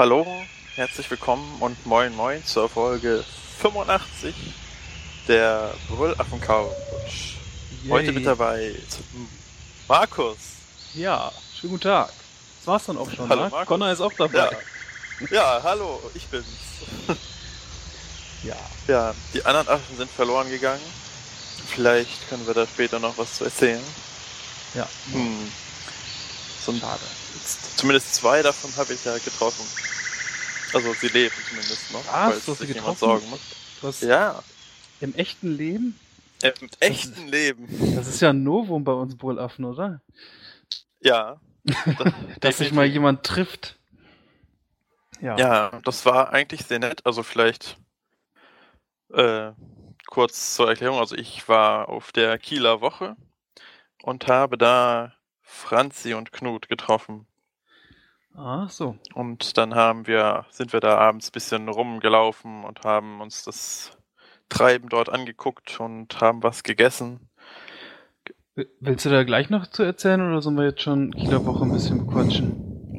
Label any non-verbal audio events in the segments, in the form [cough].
hallo, herzlich willkommen und moin moin zur Folge 85 der Brüllaffen Couch. Heute mit dabei Markus. Ja, schönen guten Tag. Das war's dann auch schon, Hallo, ne? Markus. Connor ist auch dabei. Ja. ja, hallo, ich bin's. [laughs] Ja. Ja, die anderen Affen sind verloren gegangen. Vielleicht können wir da später noch was zu erzählen. Ja. Hm. So ein, Schade. zumindest zwei davon habe ich ja getroffen. Also sie leben zumindest noch, Was? falls Du hast sich jemand sorgen muss. Du hast Ja, im echten Leben? im echten Leben. Das ist ja ein Novum bei uns Brüllaffen, oder? Ja. [laughs] Dass sich mal jemand trifft. Ja. Ja, das war eigentlich sehr nett. Also vielleicht äh, kurz zur Erklärung. Also ich war auf der Kieler Woche und habe da Franzi und Knut getroffen. Ah, so. Und dann haben wir, sind wir da abends ein bisschen rumgelaufen und haben uns das Treiben dort angeguckt und haben was gegessen. Willst du da gleich noch zu erzählen oder sollen wir jetzt schon Kieler Woche ein bisschen bequatschen?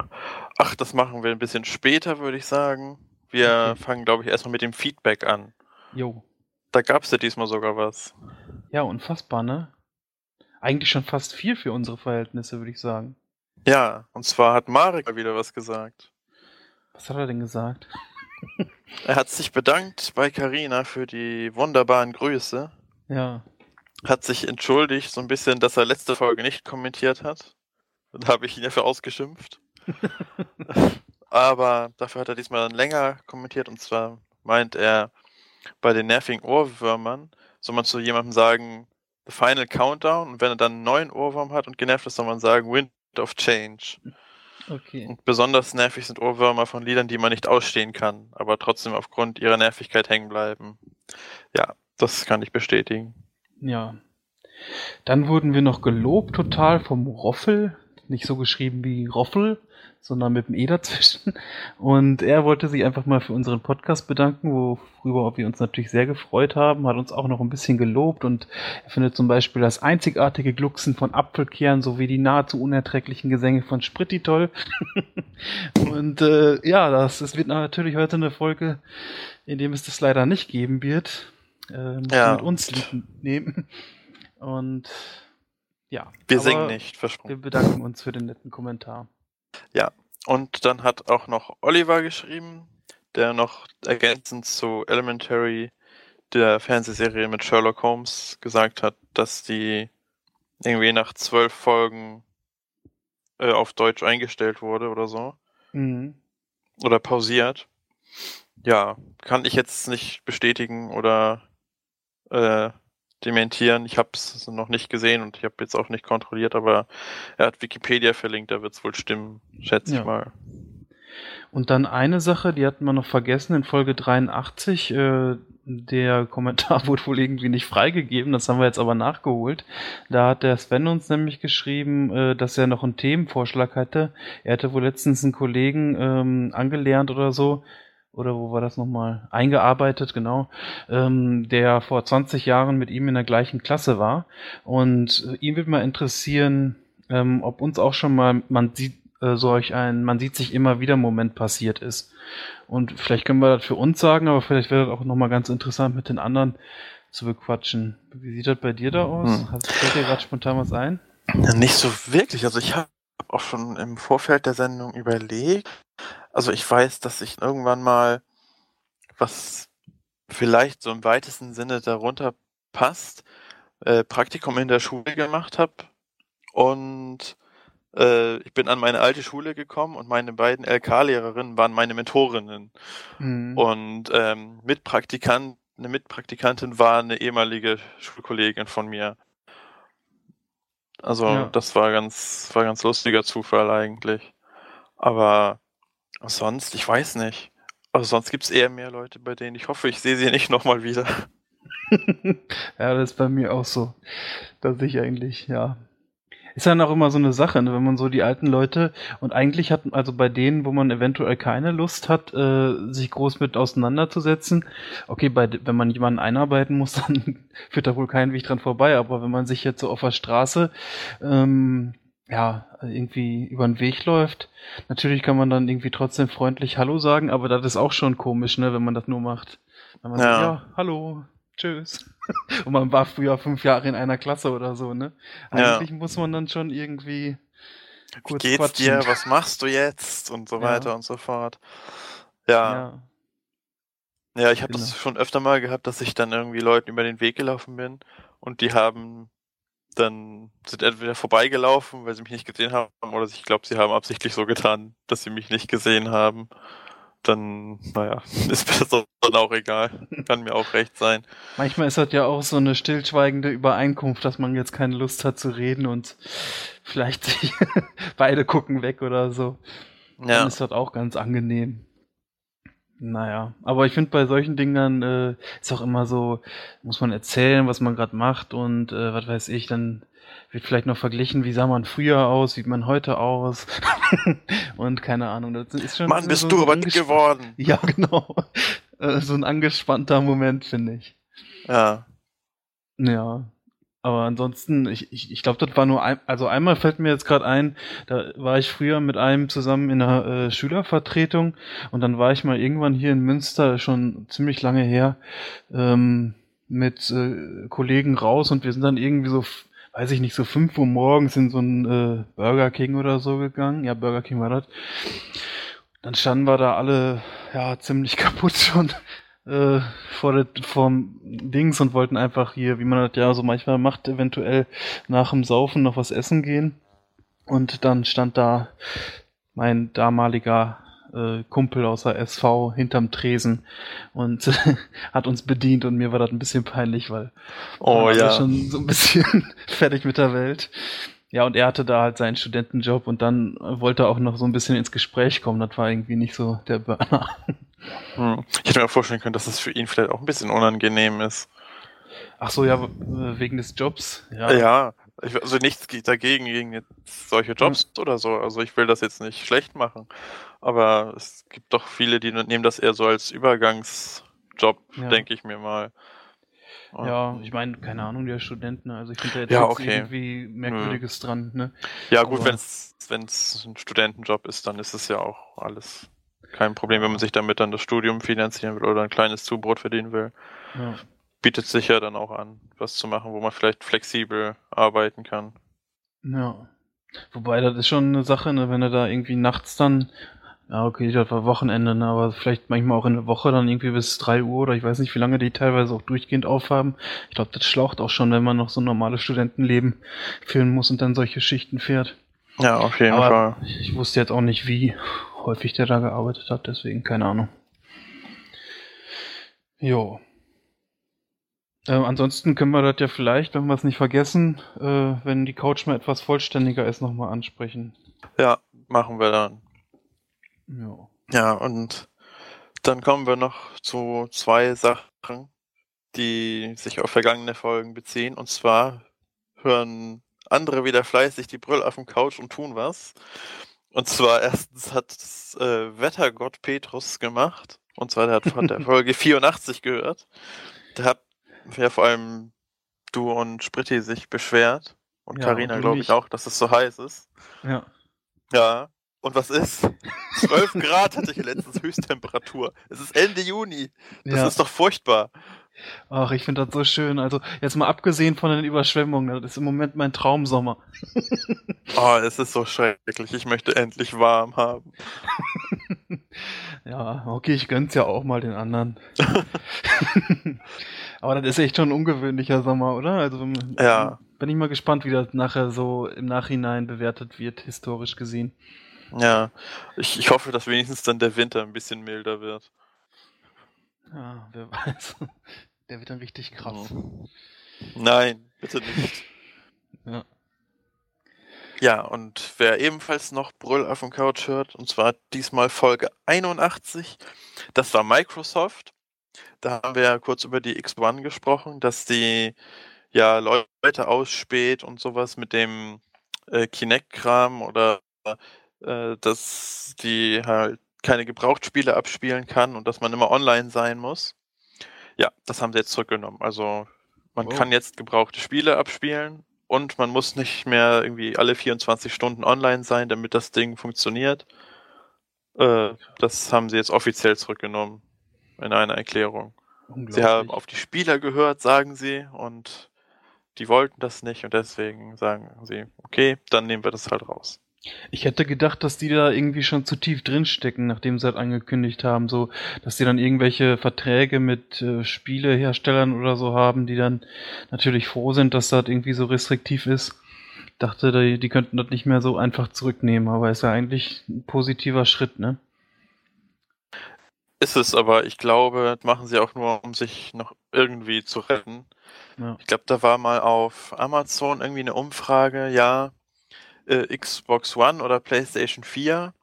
Ach, das machen wir ein bisschen später, würde ich sagen. Wir Okay. fangen, glaube ich, erstmal mit dem Feedback an. Jo. Da gab es ja diesmal sogar was. Ja, unfassbar, ne? Eigentlich schon fast viel für unsere Verhältnisse, würde ich sagen. Ja, und zwar hat Marek mal wieder was gesagt. Was hat er denn gesagt? [laughs] Er hat sich bedankt bei Carina für die wunderbaren Grüße. Ja. Hat sich entschuldigt, so ein bisschen, dass er letzte Folge nicht kommentiert hat. Da habe ich ihn dafür ausgeschimpft. [laughs] Aber dafür hat er diesmal dann länger kommentiert und zwar meint er, bei den nervigen Ohrwürmern soll man zu jemandem sagen, the final countdown und wenn er dann einen neuen Ohrwurm hat und genervt ist, soll man sagen, wind of change. Okay. Und besonders nervig sind Ohrwürmer von Liedern, die man nicht ausstehen kann, aber trotzdem aufgrund ihrer Nervigkeit hängen bleiben. Ja, das kann ich bestätigen. Ja. Dann wurden wir noch gelobt total vom Roffel. Nicht so geschrieben wie Roffel, sondern mit dem E dazwischen. Und er wollte sich einfach mal für unseren Podcast bedanken, worüber wir uns natürlich sehr gefreut haben. Hat uns auch noch ein bisschen gelobt und er findet zum Beispiel das einzigartige Glucksen von Apfelkern sowie die nahezu unerträglichen Gesänge von Spritti toll. [laughs] und äh, ja, das, das wird natürlich heute eine Folge, in dem es das leider nicht geben wird. Äh, Ja. mit uns nehmen. Und ja. Wir singen nicht, Wir versprochen. bedanken uns für den netten Kommentar. Und dann hat auch noch Oliver geschrieben, der noch ergänzend zu Elementary, der Fernsehserie mit Sherlock Holmes, gesagt hat, dass die irgendwie nach zwölf Folgen äh, auf Deutsch eingestellt wurde oder so. Mhm. Oder pausiert. Ja, kann ich jetzt nicht bestätigen oder äh, dementieren. Ich habe es noch nicht gesehen und ich habe jetzt auch nicht kontrolliert, aber er hat Wikipedia verlinkt, da wird es wohl stimmen, schätze Ja. ich mal. Und dann eine Sache, die hatten wir noch vergessen in Folge 83. Äh, der Kommentar [laughs] wurde wohl irgendwie nicht freigegeben, das haben wir jetzt aber nachgeholt. Da hat der Sven uns nämlich geschrieben, äh, dass er noch einen Themenvorschlag hatte. Er hatte wohl letztens einen Kollegen ähm, angelernt oder so. Oder wo war das nochmal? Eingearbeitet, genau. Ähm, der vor 20 Jahren mit ihm in der gleichen Klasse war. Und äh, ihn würde mal interessieren, ähm, ob uns auch schon mal, man sieht, äh, solch ein, man sieht sich immer wieder Moment passiert ist. Und vielleicht können wir das für uns sagen, aber vielleicht wäre das auch nochmal ganz interessant mit den anderen zu bequatschen. Wie sieht das bei dir da aus? Hm. Hast, fällt dir gerade spontan was ein? Ja, Nicht so wirklich. Also ich habe auch schon im Vorfeld der Sendung überlegt. Also ich weiß, dass ich irgendwann mal was vielleicht so im weitesten Sinne darunter passt, äh, Praktikum in der Schule gemacht habe und äh, ich bin an meine alte Schule gekommen und meine beiden LK-Lehrerinnen waren meine Mentorinnen Mhm. und ähm, Mitpraktikant, eine Mitpraktikantin war eine ehemalige Schulkollegin von mir. Also Ja. das war ganz, war ganz lustiger Zufall eigentlich. Aber sonst, ich weiß nicht. Also sonst gibt's eher mehr Leute, bei denen ich hoffe, ich sehe sie nicht nochmal wieder. [laughs] ja, das ist bei mir auch so. Dass ich eigentlich, ja. Ist dann auch immer so eine Sache, ne? wenn man so die alten Leute und eigentlich hat, also bei denen, wo man eventuell keine Lust hat, äh, sich groß mit auseinanderzusetzen, okay, bei, wenn man jemanden einarbeiten muss, [laughs] dann führt da wohl kein Weg dran vorbei, aber wenn man sich jetzt so auf der Straße ähm, ja, irgendwie über den Weg läuft. Natürlich kann man dann irgendwie trotzdem freundlich Hallo sagen, aber das ist auch schon komisch, ne, wenn man das nur macht. Wenn man ja. sagt, ja, hallo, tschüss. [laughs] Und man war früher fünf Jahre in einer Klasse oder so, ne? Eigentlich ja. muss man dann schon irgendwie kurz Wie geht's quatschen. dir? Was machst du jetzt? Und so weiter ja. und so fort. Ja. Ja, ja ich habe genau. das schon öfter mal gehabt, dass ich dann irgendwie Leuten über den Weg gelaufen bin und die haben dann sind entweder vorbeigelaufen, weil sie mich nicht gesehen haben, oder ich glaube, sie haben absichtlich so getan, dass sie mich nicht gesehen haben. Dann, naja, [laughs] ist mir das dann auch egal. Kann mir auch recht sein. Manchmal ist das ja auch so eine stillschweigende Übereinkunft, dass man jetzt keine Lust hat zu reden und vielleicht [laughs] beide gucken weg oder so. Ja. Dann ist das auch ganz angenehm. Naja, aber ich finde bei solchen Dingern äh, ist auch immer so, muss man erzählen, was man gerade macht und äh, was weiß ich, dann wird vielleicht noch verglichen, wie sah man früher aus, wie man heute aus [laughs] und keine Ahnung. Das ist schon Mann, bist so du aber dick geworden. [laughs] Ja, genau. Äh, so ein angespannter Moment, finde ich. Ja. Ja. Aber ansonsten, ich, ich, ich glaube, das war nur ein, also einmal fällt mir jetzt gerade ein, da war ich früher mit einem zusammen in einer äh, Schülervertretung und dann war ich mal irgendwann hier in Münster, schon ziemlich lange her, ähm, mit äh, Kollegen raus und wir sind dann irgendwie so, weiß ich nicht, so fünf Uhr morgens in so ein äh, Burger King oder so gegangen. Ja, Burger King war das. Dann standen wir da alle ja ziemlich [laughs] kaputt schon äh, vor der, vom Dings und wollten einfach hier, wie man das ja so manchmal macht, eventuell nach dem Saufen noch was essen gehen. Und dann stand da mein damaliger äh, Kumpel aus der SV hinterm Tresen und [laughs] hat uns bedient und mir war das ein bisschen peinlich, weil oh, ja. schon so ein bisschen [laughs] fertig mit der Welt. Ja, und er hatte da halt seinen Studentenjob und dann wollte er auch noch so ein bisschen ins Gespräch kommen. Das war irgendwie nicht so der Burner. Hm. Ich hätte mir vorstellen können, dass es für ihn vielleicht auch ein bisschen unangenehm ist. Ach so, ja, wegen des Jobs. Ja, ja also nichts geht dagegen gegen solche Jobs hm. oder so. Also ich will das jetzt nicht schlecht machen. Aber es gibt doch viele, die nehmen das eher so als Übergangsjob, ja. denke ich mir mal. Ja, ich meine, keine Ahnung, der Studenten, ne? also ich finde da jetzt, ja, okay. irgendwie Merkwürdiges hm. dran, ne? Ja, gut, wenn es ein Studentenjob ist, dann ist es ja auch alles kein Problem, wenn man sich damit dann das Studium finanzieren will oder ein kleines Zubrot verdienen will. Ja. Bietet sich ja dann auch an, was zu machen, wo man vielleicht flexibel arbeiten kann. Ja. Wobei, das ist schon eine Sache, ne, wenn du da irgendwie nachts dann, ja, okay, das war Wochenende, ne, aber vielleicht manchmal auch in der Woche dann irgendwie bis drei Uhr oder ich weiß nicht, wie lange die teilweise auch durchgehend aufhaben. Ich glaube, das schlaucht auch schon, wenn man noch so ein normales Studentenleben führen muss und dann solche Schichten fährt. Ja, auf jeden aber Fall. Ich wusste jetzt auch nicht, wie häufig der da gearbeitet hat, deswegen keine Ahnung. Jo. Äh, ansonsten können wir das ja vielleicht, wenn wir es nicht vergessen, äh, wenn die Couch mal etwas vollständiger ist, nochmal ansprechen. Ja, machen wir dann. Ja. Ja, und dann kommen wir noch zu zwei Sachen, die sich auf vergangene Folgen beziehen. Und zwar hören andere wieder fleißig die Brüll auf dem Couch und tun was. Und zwar erstens hat äh, Wettergott Petrus gemacht. Und zwar der hat von der [laughs] Folge 84 gehört. Da hat ja vor allem du und Spritti sich beschwert. Und Karina, ja, glaube ich, auch, dass es so heiß ist. Ja. Ja. Und was ist? [laughs] 12 Grad hatte ich letztens Höchsttemperatur. Es ist Ende Juni. Das ja. ist doch furchtbar. Ach, ich finde das so schön. Also, jetzt mal abgesehen von den Überschwemmungen, das ist im Moment mein Traumsommer. [laughs] oh, es ist so schrecklich. Ich möchte endlich warm haben. [laughs] ja, okay, ich gönn's ja auch mal den anderen. Aber das ist echt schon ein ungewöhnlicher Sommer, oder? Also, ja. bin ich mal gespannt, wie das nachher so im Nachhinein bewertet wird, historisch gesehen. Ja, ich, ich hoffe, dass wenigstens dann der Winter ein bisschen milder wird. Ja, wer weiß. [laughs] Der wird dann richtig krass. Nein, bitte nicht. [laughs] ja. Ja, und wer ebenfalls noch Brüll auf dem Couch hört, und zwar diesmal Folge 81, das war Microsoft. Da haben wir ja kurz über die X1 gesprochen, dass die ja Leute ausspäht und sowas mit dem äh, Kinect-Kram oder äh, dass die halt keine Gebrauchtspiele abspielen kann und dass man immer online sein muss. Ja, das haben sie jetzt zurückgenommen. Also man oh. kann jetzt gebrauchte Spiele abspielen und man muss nicht mehr irgendwie alle 24 Stunden online sein, damit das Ding funktioniert. Äh, das haben sie jetzt offiziell zurückgenommen in einer Erklärung. Sie haben auf die Spieler gehört, sagen sie, und die wollten das nicht und deswegen sagen sie, okay, dann nehmen wir das halt raus. Ich hätte gedacht, dass die da irgendwie schon zu tief drinstecken, nachdem sie halt angekündigt haben, so, dass die dann irgendwelche Verträge mit äh, Spieleherstellern oder so haben, die dann natürlich froh sind, dass das irgendwie so restriktiv ist. Dachte, die, die könnten das nicht mehr so einfach zurücknehmen, aber ist ja eigentlich ein positiver Schritt, ne? Ist es, aber ich glaube, das machen sie auch nur, um sich noch irgendwie zu retten. Ja. Ich glaube, da war mal auf Amazon irgendwie eine Umfrage, ja, äh, Xbox One oder PlayStation 4.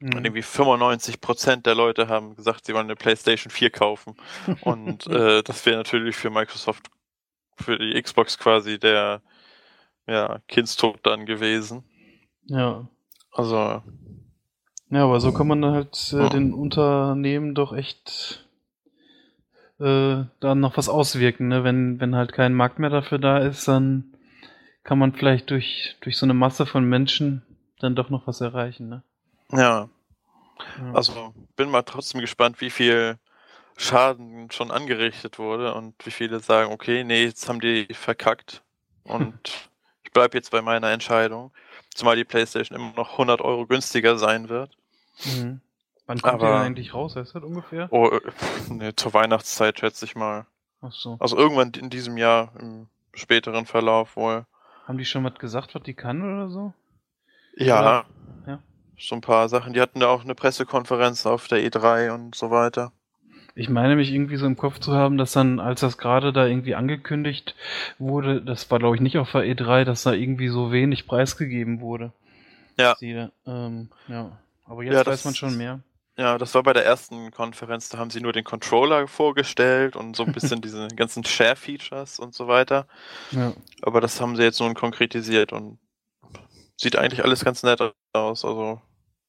Mhm. Und irgendwie 95% der Leute haben gesagt, sie wollen eine PlayStation 4 kaufen. [laughs] Und äh, das wäre natürlich für Microsoft, für die Xbox quasi der ja, Kindstod dann gewesen. Ja. Also. Ja, aber so kann man halt äh, ja. den Unternehmen doch echt äh, dann noch was auswirken, ne? Wenn, wenn halt kein Markt mehr dafür da ist, dann kann man vielleicht durch, durch so eine Masse von Menschen dann doch noch was erreichen, ne? Ja. ja. Also bin mal trotzdem gespannt, wie viel Schaden schon angerichtet wurde und wie viele sagen, okay, nee, jetzt haben die verkackt [laughs] und ich bleibe jetzt bei meiner Entscheidung. Zumal die PlayStation immer noch 100 Euro günstiger sein wird. Mhm. Wann kommt Aber, die denn eigentlich raus? Heißt das ungefähr? Oh, äh, nee, zur Weihnachtszeit schätze ich mal. Ach so. Also irgendwann in diesem Jahr, im späteren Verlauf wohl. Haben die schon was gesagt, was die kann oder so? Ja. Oder? Ja. So ein paar Sachen. Die hatten da auch eine Pressekonferenz auf der E3 und so weiter. Ich meine mich irgendwie so im Kopf zu haben, dass dann, als das gerade da irgendwie angekündigt wurde, das war glaube ich nicht auf der E3, dass da irgendwie so wenig preisgegeben wurde. Ja. Sie, ähm, ja. Aber jetzt ja, weiß man schon mehr. Ja, das war bei der ersten Konferenz, da haben sie nur den Controller vorgestellt und so ein [laughs] bisschen diese ganzen Share-Features und so weiter. Ja. Aber das haben sie jetzt nun konkretisiert und sieht eigentlich alles ganz nett aus. Also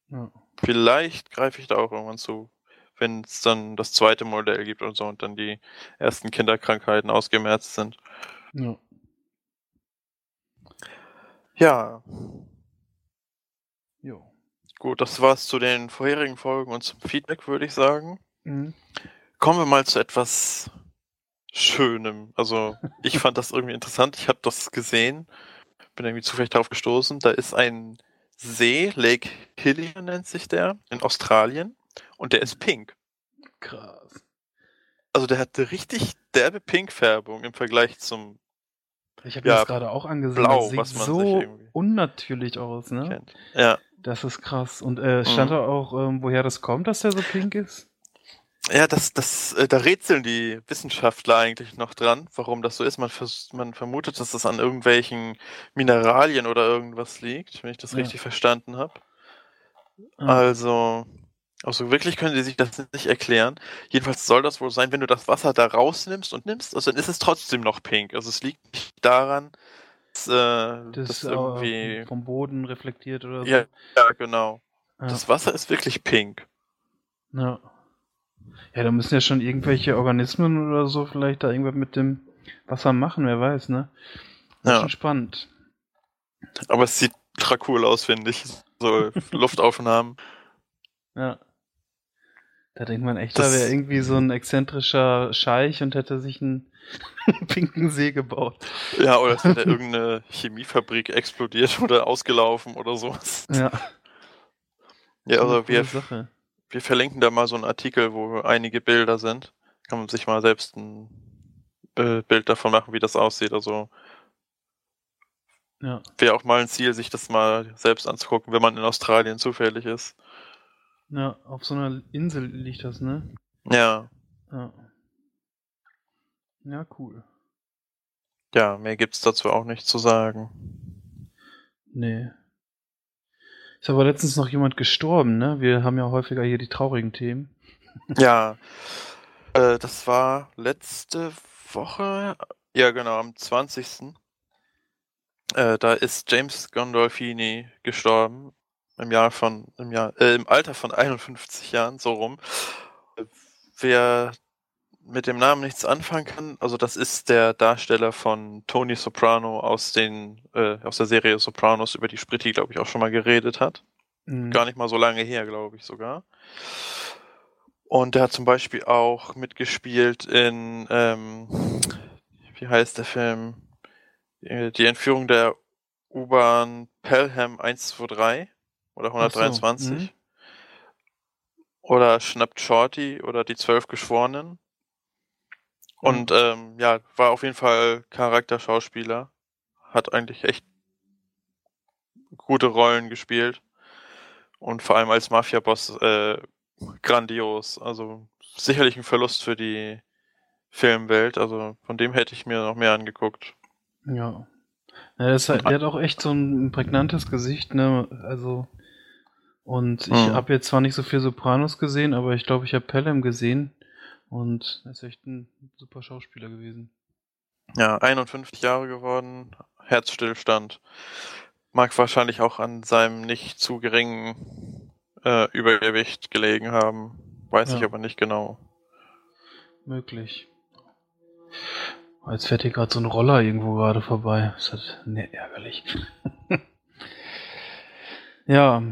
ja. vielleicht greife ich da auch irgendwann zu, wenn es dann das zweite Modell gibt und so und dann die ersten Kinderkrankheiten ausgemerzt sind. Ja. Ja. Jo. Gut, das war's zu den vorherigen Folgen und zum Feedback, würde ich sagen. Mhm. Kommen wir mal zu etwas Schönem. Also, [laughs] ich fand das irgendwie interessant. Ich habe das gesehen, bin irgendwie zufällig darauf gestoßen. Da ist ein See, Lake Hillier nennt sich der, in Australien. Und der ist pink. Krass. Also, der hatte richtig derbe Pinkfärbung im Vergleich zum ich habe ja, das gerade auch angesehen. Blau, das was man so unnatürlich aus, ne? Kennt. Ja. Das ist krass. Und äh, stand mhm. da auch, ähm, woher das kommt, dass der so pink ist? Ja, das, das, äh, da rätseln die Wissenschaftler eigentlich noch dran, warum das so ist. Man, man vermutet, dass das an irgendwelchen Mineralien oder irgendwas liegt, wenn ich das ja. richtig verstanden habe. Ah. Also, also wirklich können sie sich das nicht erklären. Jedenfalls soll das wohl sein, wenn du das Wasser da rausnimmst und nimmst, also dann ist es trotzdem noch pink. Also es liegt nicht daran, äh, das, das irgendwie vom Boden reflektiert oder so. Ja, ja genau. Ja. Das Wasser ist wirklich pink. Ja. Ja, da müssen ja schon irgendwelche Organismen oder so vielleicht da irgendwas mit dem Wasser machen, wer weiß, ne? Das ja. ist schon spannend. Aber es sieht cool aus, finde ich. So [laughs] Luftaufnahmen. Ja. Da denkt man echt, das da wäre irgendwie so ein exzentrischer Scheich und hätte sich einen [laughs] pinken See gebaut. Ja, oder es wäre irgendeine Chemiefabrik explodiert oder ausgelaufen oder sowas. Ja. Ja, also wir, wir verlinken da mal so einen Artikel, wo einige Bilder sind. Kann man sich mal selbst ein Bild davon machen, wie das aussieht. Also ja. wäre auch mal ein Ziel, sich das mal selbst anzugucken, wenn man in Australien zufällig ist. Ja, auf so einer Insel liegt das, ne? Ja. Ja. Ja, cool. Ja, mehr gibt's dazu auch nicht zu sagen. Nee. Ist aber letztens noch jemand gestorben, ne? Wir haben ja häufiger hier die traurigen Themen. [laughs] Ja. Äh, das war letzte Woche. Ja, genau, am 20. Äh, da ist James Gondolfini gestorben im Jahr von im Jahr äh, im Alter von 51 Jahren so rum. Wer mit dem Namen nichts anfangen kann, also das ist der Darsteller von Tony Soprano aus den äh, aus der Serie Sopranos, über die Spritti glaube ich auch schon mal geredet hat. Mhm. Gar nicht mal so lange her, glaube ich sogar. Und der hat zum Beispiel auch mitgespielt in ähm, wie heißt der Film? Die Entführung der U-Bahn Pelham 123 oder 123. So, mhm. oder Schnappt Shorty oder die Zwölf Geschworenen. Und mhm. ähm, ja, war auf jeden Fall Charakterschauspieler. Hat eigentlich echt gute Rollen gespielt. Und vor allem als Mafia-Boss äh, grandios. Also sicherlich ein Verlust für die Filmwelt. Also von dem hätte ich mir noch mehr angeguckt. Ja. ja ist halt, der hat auch echt so ein prägnantes Gesicht, ne? Also. Und ich mhm. habe jetzt zwar nicht so viel Sopranos gesehen, aber ich glaube, ich habe Pelham gesehen. Und er ist echt ein super Schauspieler gewesen. Ja, 51 Jahre geworden, Herzstillstand. Mag wahrscheinlich auch an seinem nicht zu geringen äh, Übergewicht gelegen haben. Weiß ja. ich aber nicht genau. Möglich. Jetzt fährt hier gerade so ein Roller irgendwo gerade vorbei. Das ist halt ne, ärgerlich. [laughs] ja.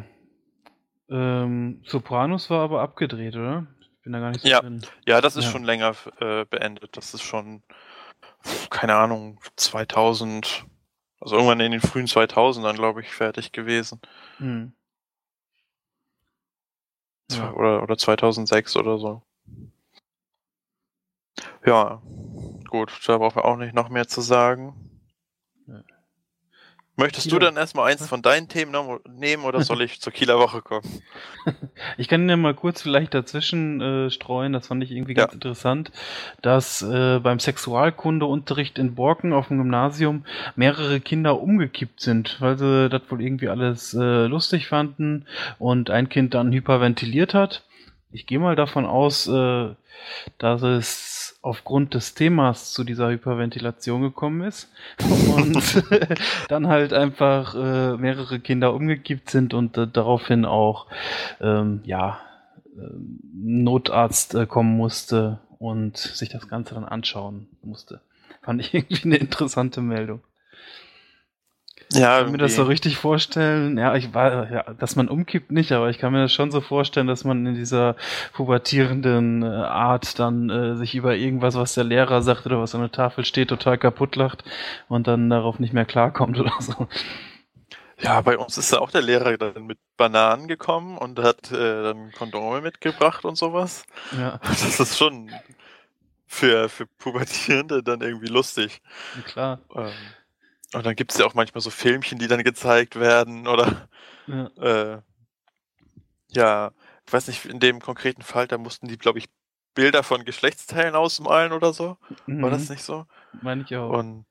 Ähm, Sopranos war aber abgedreht, oder? Ich bin da gar nicht so ja. drin. Ja, das ist ja. schon länger äh, beendet. Das ist schon, keine Ahnung, 2000, also irgendwann in den frühen 2000ern, glaube ich, fertig gewesen. Hm. Ja. Oder, oder 2006 oder so. Ja, gut, da brauchen wir auch nicht noch mehr zu sagen. Möchtest Kieler. du dann erstmal eins von deinen Themen nehmen oder soll ich [laughs] zur Kieler Woche kommen? [laughs] Ich kann dir mal kurz vielleicht dazwischen äh, streuen, das fand ich irgendwie ganz ja. interessant, dass äh, beim Sexualkundeunterricht in Borken auf dem Gymnasium mehrere Kinder umgekippt sind, weil sie das wohl irgendwie alles äh, lustig fanden und ein Kind dann hyperventiliert hat. Ich gehe mal davon aus, äh, dass es aufgrund des Themas zu dieser Hyperventilation gekommen ist und [laughs] dann halt einfach äh, mehrere Kinder umgekippt sind und äh, daraufhin auch ähm, ja äh, Notarzt äh, kommen musste und sich das Ganze dann anschauen musste. Fand ich [laughs] irgendwie eine interessante Meldung. Ja, ich kann mir das so richtig vorstellen. Ja, ich war, ja, dass man umkippt nicht, aber ich kann mir das schon so vorstellen, dass man in dieser pubertierenden äh, Art dann äh, sich über irgendwas, was der Lehrer sagt oder was an der Tafel steht, total kaputt lacht und dann darauf nicht mehr klarkommt [laughs] oder so. Ja, bei uns ist ja auch der Lehrer dann mit Bananen gekommen und hat äh, dann Kondome mitgebracht und sowas. Ja. [laughs] Das ist schon für, für Pubertierende dann irgendwie lustig. Ja, klar. Ähm, und dann gibt es ja auch manchmal so Filmchen, die dann gezeigt werden oder ja. [laughs] Äh, ja, ich weiß nicht, in dem konkreten Fall, da mussten die, glaube ich, Bilder von Geschlechtsteilen ausmalen oder so. Mhm. War das mhm. nicht so? Meine ich auch. Und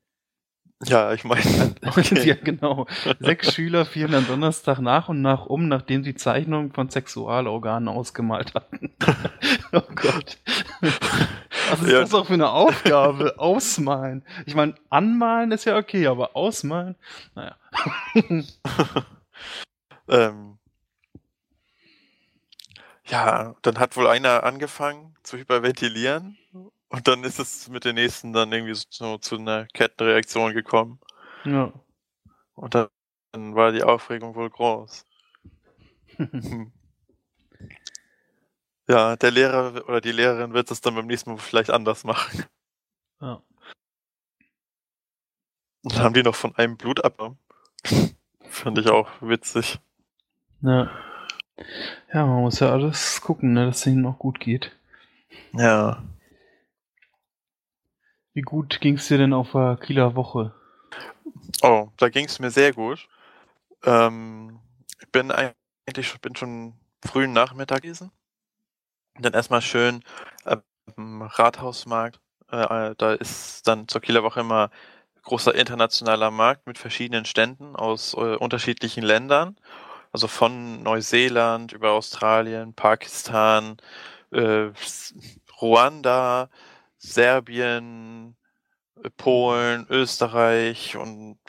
ja, ich meine. [laughs] [laughs] Okay. ja, genau. Sechs Schüler fielen am Donnerstag nach und nach um, nachdem sie Zeichnungen von Sexualorganen ausgemalt hatten. oh Gott. Was ist ja. das auch für eine Aufgabe? [laughs] Ausmalen. Ich meine, anmalen ist ja okay, aber ausmalen, naja. [laughs] ähm, ja, dann hat wohl einer angefangen zu hyperventilieren und dann ist es mit den nächsten dann irgendwie so zu einer Kettenreaktion gekommen. Ja. Und dann war die Aufregung wohl groß. [laughs] Ja, der Lehrer oder die Lehrerin wird es dann beim nächsten Mal vielleicht anders machen. Ja. Und dann haben die noch von einem Blut abgenommen. Fand ich auch witzig. Ja. Ja, man muss ja alles gucken, ne, dass es ihnen auch gut geht. Ja. Wie gut ging es dir denn auf der Kieler Woche? Oh, da ging es mir sehr gut. Ähm, ich bin eigentlich bin schon frühen Nachmittag gewesen. Dann erstmal schön ähm, Rathausmarkt. Äh, da ist dann zur Kieler Woche immer großer internationaler Markt mit verschiedenen Ständen aus äh, unterschiedlichen Ländern. Also von Neuseeland über Australien, Pakistan, äh, Ruanda, Serbien, Polen, Österreich und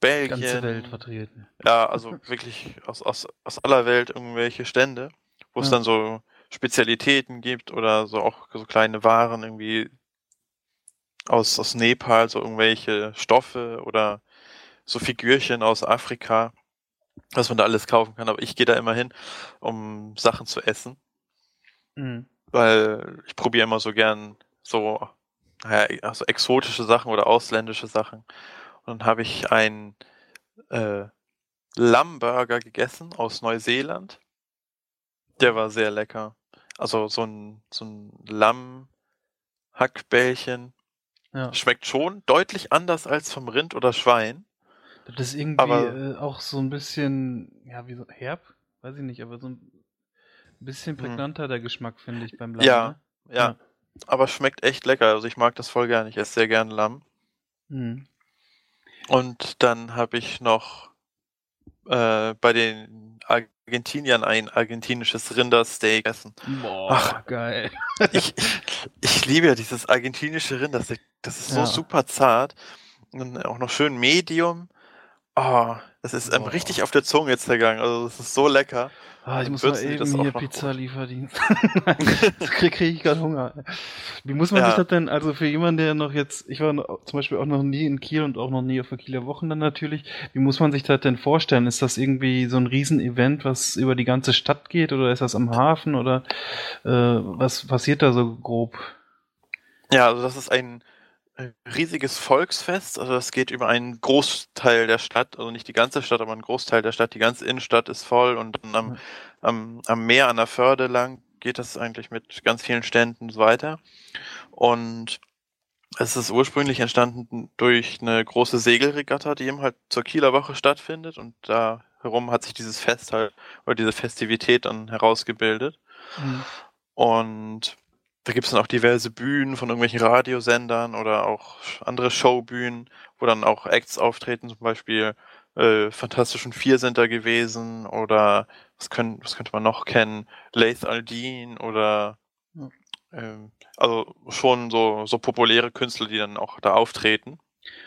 Belgien. Ganze Welt vertreten. Ja, also wirklich aus, aus, aus aller Welt irgendwelche Stände, wo es Ja. dann so Spezialitäten gibt oder so auch so kleine Waren irgendwie aus, aus Nepal, so irgendwelche Stoffe oder so Figürchen aus Afrika, was man da alles kaufen kann. Aber ich gehe da immer hin, um Sachen zu essen, Mhm. weil ich probiere immer so gern so naja, also exotische Sachen oder ausländische Sachen. Und dann habe ich einen äh, Lammburger gegessen aus Neuseeland. Der war sehr lecker. Also so ein, so ein Lammhackbällchen. Ja. Schmeckt schon deutlich anders als vom Rind oder Schwein. Das ist irgendwie Aber- äh, auch so ein bisschen, ja, wie so herb, weiß ich nicht, aber so ein bisschen prägnanter der Geschmack, finde ich, beim Lamm. Ja. Ne? Ja, aber schmeckt echt lecker. Also ich mag das voll gern. Ich esse sehr gern Lamm. Mhm. Und dann habe ich noch äh, bei den Argentiniern ein argentinisches Rindersteak gegessen. Boah, Ach. geil. Ich, ich liebe ja dieses argentinische Rindersteak. Das ist so Ja. super zart. Und auch noch schön Medium. Oh, das ist einem Boah. richtig auf der Zunge zergangen. Also das ist so lecker. Ah, ich muss mal eben hier noch Pizza gut. Lieferdienst. [laughs] Jetzt kriege krieg ich gerade Hunger. Wie muss man Ja. sich das denn, also für jemanden, der noch jetzt, ich war noch, zum Beispiel auch noch nie in Kiel und auch noch nie auf der Kieler Wochen dann natürlich, wie muss man sich das denn vorstellen? Ist das irgendwie so ein Riesenevent, was über die ganze Stadt geht oder ist das am Hafen oder äh, was passiert da so grob? Ja, also das ist ein äh, riesiges Volksfest. Also das geht über einen Großteil der Stadt, also nicht die ganze Stadt, aber ein Großteil der Stadt. Die ganze Innenstadt ist voll und dann am, am, am Meer an der Förde lang geht das eigentlich mit ganz vielen Ständen und so weiter. Und es ist ursprünglich entstanden durch eine große Segelregatta, die eben halt zur Kieler Woche stattfindet und da herum hat sich dieses Fest halt oder diese Festivität dann herausgebildet. Mhm. Und da gibt es dann auch diverse Bühnen von irgendwelchen Radiosendern oder auch andere Showbühnen, wo dann auch Acts auftreten, zum Beispiel äh, Fantastischen Vier sind da gewesen oder was, können, was könnte man noch kennen? Laith Aldin oder ähm, also schon so, so populäre Künstler, die dann auch da auftreten.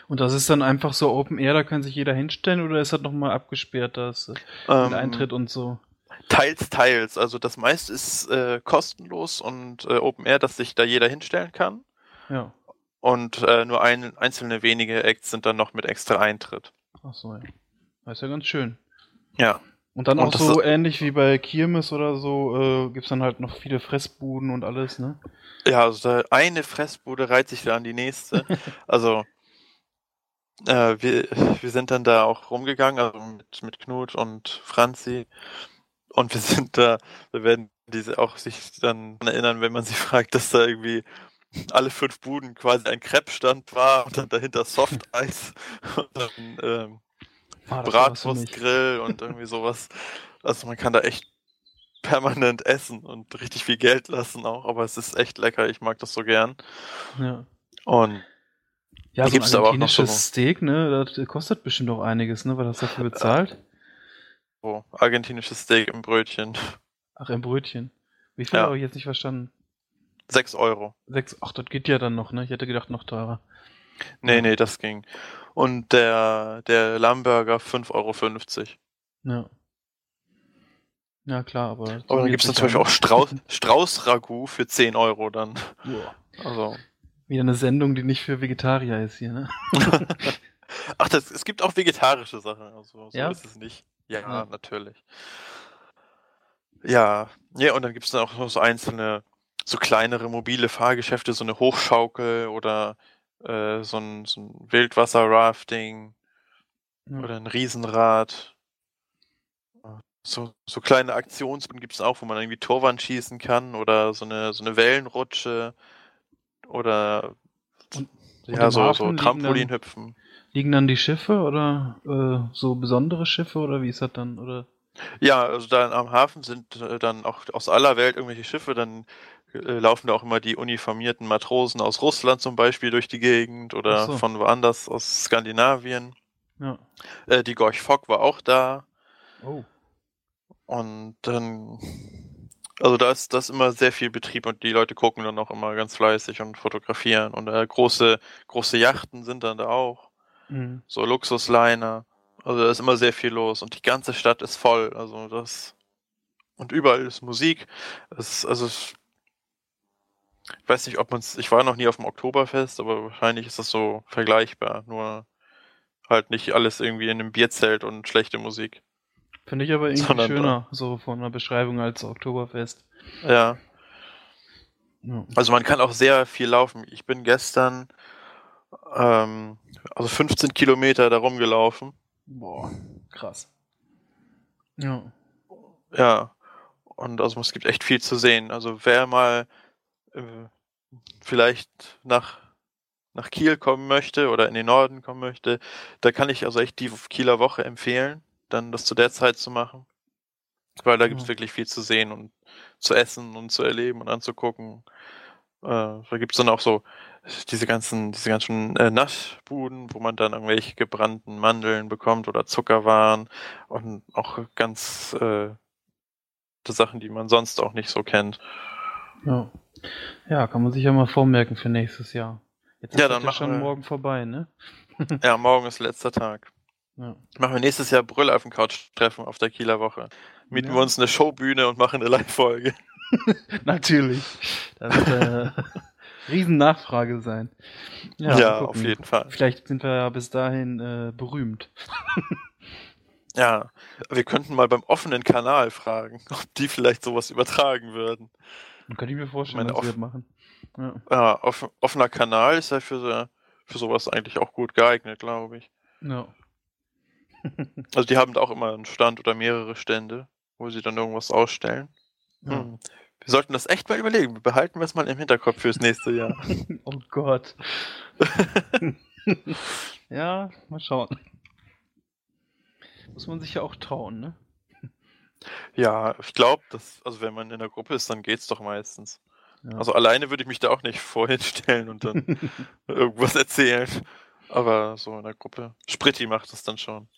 Und das ist dann einfach so Open Air, da kann sich jeder hinstellen oder ist das nochmal abgesperrt, das äh, mit Ähm, Eintritt und so? Teils, teils. Also das meiste ist äh, kostenlos und äh, Open Air, dass sich da jeder hinstellen kann. Ja. Und äh, nur ein, einzelne wenige Acts sind dann noch mit extra Eintritt. Ach so, ja. Das ist ja ganz schön. Ja. Und dann Und auch so ähnlich wie bei Kirmes oder so, äh, gibt's dann halt noch viele Fressbuden und alles, ne? Ja, also eine Fressbude reiht sich da an die nächste. [laughs] also äh, wir, wir sind dann da auch rumgegangen, also mit, mit Knut und Franzi. Und wir sind da, wir werden diese auch sich dann erinnern, wenn man sie fragt, dass da irgendwie alle fünf Buden quasi ein Crepe-Stand war und dann dahinter Softeis [laughs] und dann ähm, Ah, das. Bratwurstgrill und irgendwie sowas. Also man kann da echt permanent essen und richtig viel Geld lassen auch, aber es ist echt lecker, ich mag das so gern. Ja, Und ja so ein gibt's aber auch noch argentinisches so- Steak, ne? Das kostet bestimmt auch einiges, ne? Was hast du dafür bezahlt? So argentinisches Steak im Brötchen. Ach, ein Brötchen. Wie viel Ja. habe ich jetzt nicht verstanden? Sechs Euro. Sechs, ach, das geht ja dann noch, ne? Ich hätte gedacht, noch teurer. Nee, Ja. nee, das ging. Und der, der Lammburger 5,50 Euro. Ja. Ja, klar, aber. Aber dann zum Beispiel an. auch Strauß, [laughs] Strauß-Ragout für 10 Euro dann. Boah. Also. Wieder eine Sendung, die nicht für Vegetarier ist hier, ne? [laughs] Ach, das, es gibt auch vegetarische Sachen, also so Ja? ist es nicht. Ja, Ja. natürlich. Ja, ja, und dann gibt's dann auch noch so einzelne, so kleinere mobile Fahrgeschäfte, so eine Hochschaukel oder äh, so ein, so ein Wildwasser-Rafting Ja. oder ein Riesenrad. So, so kleine Aktionsbuden gibt's auch, wo man irgendwie Torwand schießen kann oder so eine, so eine Wellenrutsche oder Und ja, im so, so liegen Trampolinhüpfen. Liegen dann die Schiffe oder äh, so besondere Schiffe oder wie ist das dann? Oder Ja, also da am Hafen sind äh, dann auch aus aller Welt irgendwelche Schiffe, dann äh, laufen da auch immer die uniformierten Matrosen aus Russland zum Beispiel durch die Gegend oder so. von woanders aus Skandinavien. ja. Äh, die Gorch Fock war auch da Oh. und dann, also da ist das immer sehr viel Betrieb und die Leute gucken dann auch immer ganz fleißig und fotografieren und große, große Yachten sind dann da auch, Mhm. so Luxusliner. Also da ist immer sehr viel los und die ganze Stadt ist voll. Also das und überall ist Musik. Es, also es, ich weiß nicht, ob man es. Ich war noch nie auf dem Oktoberfest, aber wahrscheinlich ist das so vergleichbar. Nur halt nicht alles irgendwie in einem Bierzelt und schlechte Musik. Finde ich aber irgendwie Sondern schöner, so von der Beschreibung als Oktoberfest. Ja. ja. Also man kann auch sehr viel laufen. Ich bin gestern ähm, also 15 Kilometer da rumgelaufen. Boah, krass. Ja. Ja. Und also es gibt echt viel zu sehen. Also wer mal äh, vielleicht nach nach Kiel kommen möchte oder in den Norden kommen möchte, da kann ich also echt die Kieler Woche empfehlen, dann das zu der Zeit zu machen. Weil da gibt es wirklich viel zu sehen und zu essen und zu erleben und anzugucken. Äh, da gibt es dann auch so diese ganzen, diese ganzen äh, Naschbuden, wo man dann irgendwelche gebrannten Mandeln bekommt oder Zuckerwaren und auch ganz äh, Sachen, die man sonst auch nicht so kennt. Ja. Ja, kann man sich ja mal vormerken für nächstes Jahr. Jetzt ja, dann schon wir... morgen vorbei, ne? [laughs] ja, morgen ist letzter Tag. Ja. Machen wir nächstes Jahr Brüll auf dem Couch-Treffen auf der Kieler Woche. Mieten ja. wir uns eine Showbühne und machen eine Live-Folge. [laughs] Natürlich. Das eine [laughs] Riesennachfrage sein. Ja, ja auf jeden Fall. Vielleicht sind wir ja bis dahin äh, berühmt. [laughs] ja, wir könnten mal beim offenen Kanal fragen, [laughs] ob die vielleicht sowas übertragen würden. Dann könnte ich mir vorstellen, dass wir das machen. Ja, ja off offener Kanal ist ja für, für sowas eigentlich auch gut geeignet, glaube ich. Ja. [laughs] also die haben da auch immer einen Stand oder mehrere Stände, wo sie dann irgendwas ausstellen. Ja. Hm. Wir sollten das echt mal überlegen. Wir behalten wir es mal im Hinterkopf fürs nächste Jahr. [laughs] oh Gott. [laughs] ja, mal schauen. Muss man sich ja auch trauen, ne? Ja, ich glaube, dass, also wenn man in der Gruppe ist, dann geht's doch meistens. Ja. Also alleine würde ich mich da auch nicht vorhin stellen und dann [laughs] irgendwas erzählen. Aber so in der Gruppe. Spritti macht das dann schon.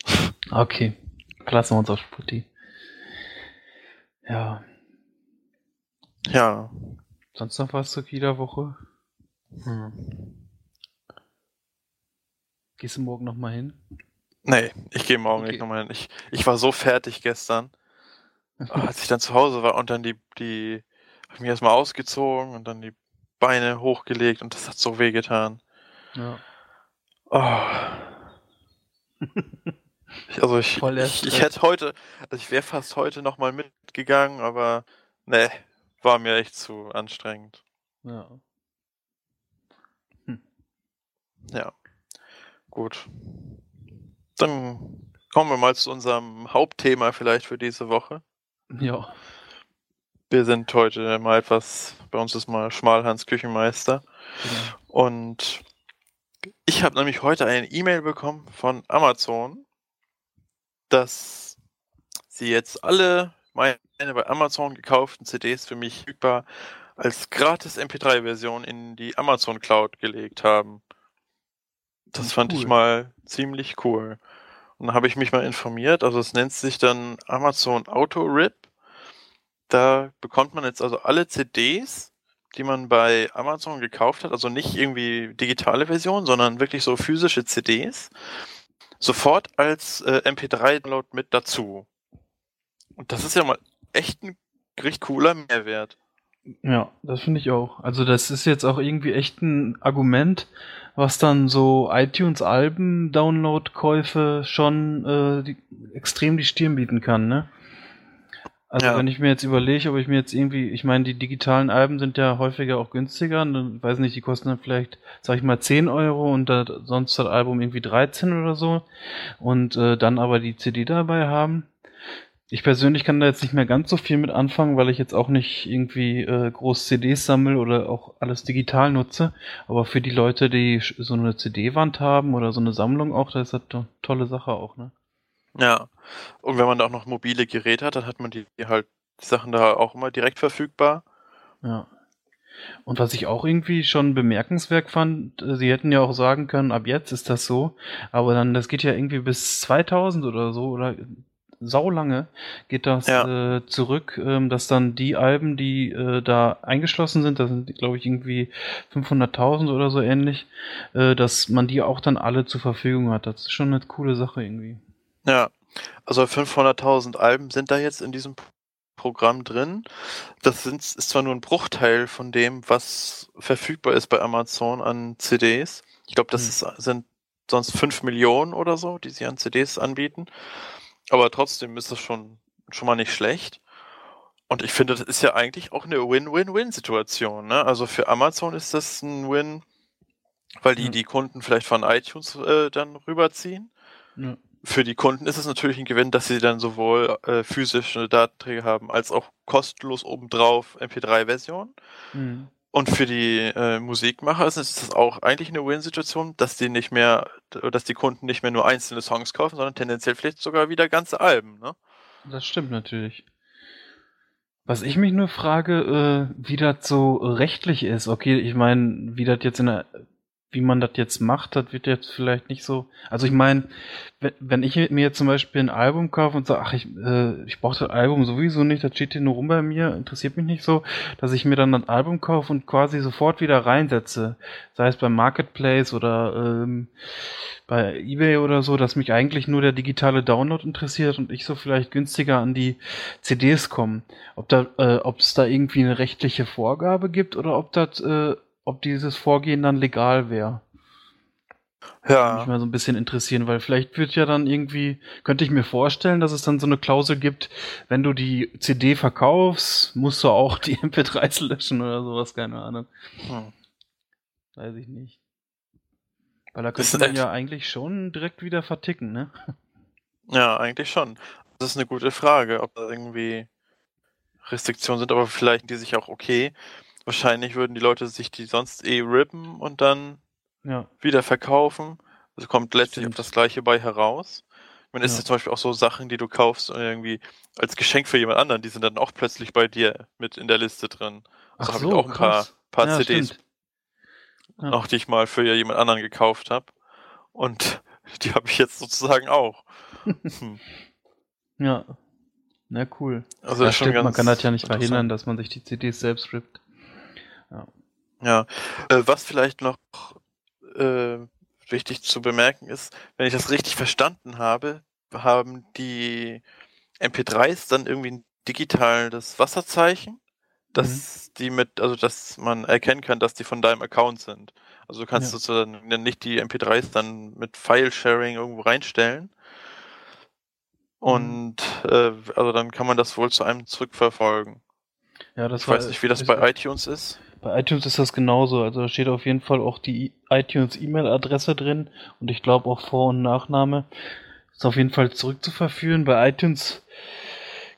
Okay. Lassen wir uns auf Spritti. Ja. Ja. Sonst noch was zur Kieler-Woche? Hm. Gehst du morgen nochmal hin? Nee, ich gehe morgen okay. nicht nochmal hin. Ich, ich war so fertig gestern, [laughs] als ich dann zu Hause war und dann die, die habe mich erstmal ausgezogen und dann die Beine hochgelegt und das hat so weh getan. Ja. Oh. ich, [laughs] also ich, ich, ich, hätte heute, also ich wäre fast heute nochmal mitgegangen, aber ne, war mir echt zu anstrengend. Ja. Hm. Ja. Gut. Dann kommen wir mal zu unserem Hauptthema vielleicht für diese Woche. Ja. Wir sind heute mal etwas, bei uns ist mal Schmalhans Küchenmeister. Ja. Und ich habe nämlich heute eine E-Mail bekommen von Amazon, dass sie jetzt alle meine bei Amazon gekauften CDs für mich verfügbar als gratis MP3-Version in die Amazon Cloud gelegt haben. Das cool. fand ich mal ziemlich cool. Und dann habe ich mich mal informiert, also es nennt sich dann Amazon Auto Rip da bekommt man jetzt also alle CDs, die man bei Amazon gekauft hat, also nicht irgendwie digitale Version, sondern wirklich so physische CDs, sofort als äh, MP3-Download mit dazu. Und das ist ja mal echt ein richtig cooler Mehrwert. Ja, das finde ich auch. Also das ist jetzt auch irgendwie echt ein Argument, was dann so iTunes-Alben-Download-Käufe schon äh, die, extrem die Stirn bieten kann, ne? Also ja. wenn ich mir jetzt überlege, ob ich mir jetzt irgendwie, ich meine, die digitalen Alben sind ja häufiger auch günstiger, und dann weiß nicht, die kosten dann vielleicht, sag ich mal, 10 Euro und da, sonst das Album irgendwie 13 oder so und äh, dann aber die CD dabei haben. Ich persönlich kann da jetzt nicht mehr ganz so viel mit anfangen, weil ich jetzt auch nicht irgendwie äh, groß CDs sammle oder auch alles digital nutze. Aber für die Leute, die so eine CD-Wand haben oder so eine Sammlung auch, da ist das eine tolle Sache auch, ne? Ja. Und wenn man da auch noch mobile Geräte hat, dann hat man die halt die Sachen da auch immer direkt verfügbar. Ja. Und was ich auch irgendwie schon bemerkenswert fand, äh, sie hätten ja auch sagen können, ab jetzt ist das so, aber dann, das geht ja irgendwie bis 2000 oder so, oder saulange geht das ja. äh, zurück, ähm, dass dann die Alben, die äh, da eingeschlossen sind, das sind glaube ich irgendwie 500.000 oder so ähnlich, äh, dass man die auch dann alle zur Verfügung hat. Das ist schon eine coole Sache irgendwie. Ja, also 500.000 Alben sind da jetzt in diesem Programm drin. Das sind, ist zwar nur ein Bruchteil von dem, was verfügbar ist bei Amazon an CDs. Ich glaube, das hm. ist, sind sonst 5 Millionen oder so, die sie an CDs anbieten. Aber trotzdem ist das schon, schon mal nicht schlecht. Und ich finde, das ist ja eigentlich auch eine Win-Win-Win-Situation. Ne? Also für Amazon ist das ein Win, weil die ja. die Kunden vielleicht von iTunes äh, dann rüberziehen. Ja. Für die Kunden ist es natürlich ein Gewinn, dass sie dann sowohl äh, physische Datenträger haben, als auch kostenlos obendrauf MP3-Version. Mhm. Und für die äh, Musikmacher ist es auch eigentlich eine Win-Situation, dass die nicht mehr, dass die Kunden nicht mehr nur einzelne Songs kaufen, sondern tendenziell vielleicht sogar wieder ganze Alben, ne? Das stimmt natürlich. Was ich mich nur frage, äh, wie das so rechtlich ist. Okay, ich meine, wie das jetzt in der wie man das jetzt macht, das wird jetzt vielleicht nicht so. Also ich meine, wenn ich mir jetzt zum Beispiel ein Album kaufe und sage, ach, ich, äh, ich brauche das Album sowieso nicht, das steht hier nur rum bei mir, interessiert mich nicht so, dass ich mir dann ein Album kaufe und quasi sofort wieder reinsetze. Sei es beim Marketplace oder ähm, bei Ebay oder so, dass mich eigentlich nur der digitale Download interessiert und ich so vielleicht günstiger an die CDs komme. Ob da, äh, ob es da irgendwie eine rechtliche Vorgabe gibt oder ob das äh, ob dieses Vorgehen dann legal wäre. Ja. Würde mich mal so ein bisschen interessieren, weil vielleicht wird ja dann irgendwie, könnte ich mir vorstellen, dass es dann so eine Klausel gibt, wenn du die CD verkaufst, musst du auch die [laughs] MP3s löschen oder sowas, keine Ahnung. Hm. Weiß ich nicht. Weil da könnte man ja eigentlich schon direkt wieder verticken, ne? [laughs] Ja, eigentlich schon. Das ist eine gute Frage, ob da irgendwie Restriktionen sind, aber vielleicht die sich auch okay. Wahrscheinlich würden die Leute sich die sonst eh rippen und dann ja. wieder verkaufen. Also kommt letztlich auf das gleiche bei heraus. Man ist ja. zum Beispiel auch so Sachen, die du kaufst irgendwie als Geschenk für jemand anderen, die sind dann auch plötzlich bei dir mit in der Liste drin. Also habe so, ich auch ein paar, paar ja, CDs ja. noch, die ich mal für jemand anderen gekauft habe. Und [laughs] die habe ich jetzt sozusagen auch. Hm. [laughs] Ja. Na cool. Also ja, stimmt, man kann das ja nicht verhindern, dass man sich die CDs selbst rippt. Ja. Ja. Äh, was vielleicht noch äh, wichtig zu bemerken ist, wenn ich das richtig verstanden habe, haben die MP3s dann irgendwie ein digitales Wasserzeichen, dass mhm. die mit, also dass man erkennen kann, dass die von deinem Account sind. Also du kannst ja. sozusagen nicht die MP3s dann mit File-Sharing irgendwo reinstellen. Mhm. Und äh, also dann kann man das wohl zu einem zurückverfolgen. Ja, das ich war, weiß nicht, wie das bei iTunes ist. Bei iTunes ist das genauso. Also da steht auf jeden Fall auch die iTunes-E-Mail-Adresse drin und ich glaube auch Vor- und Nachname. Ist auf jeden Fall zurückzuverführen. Bei iTunes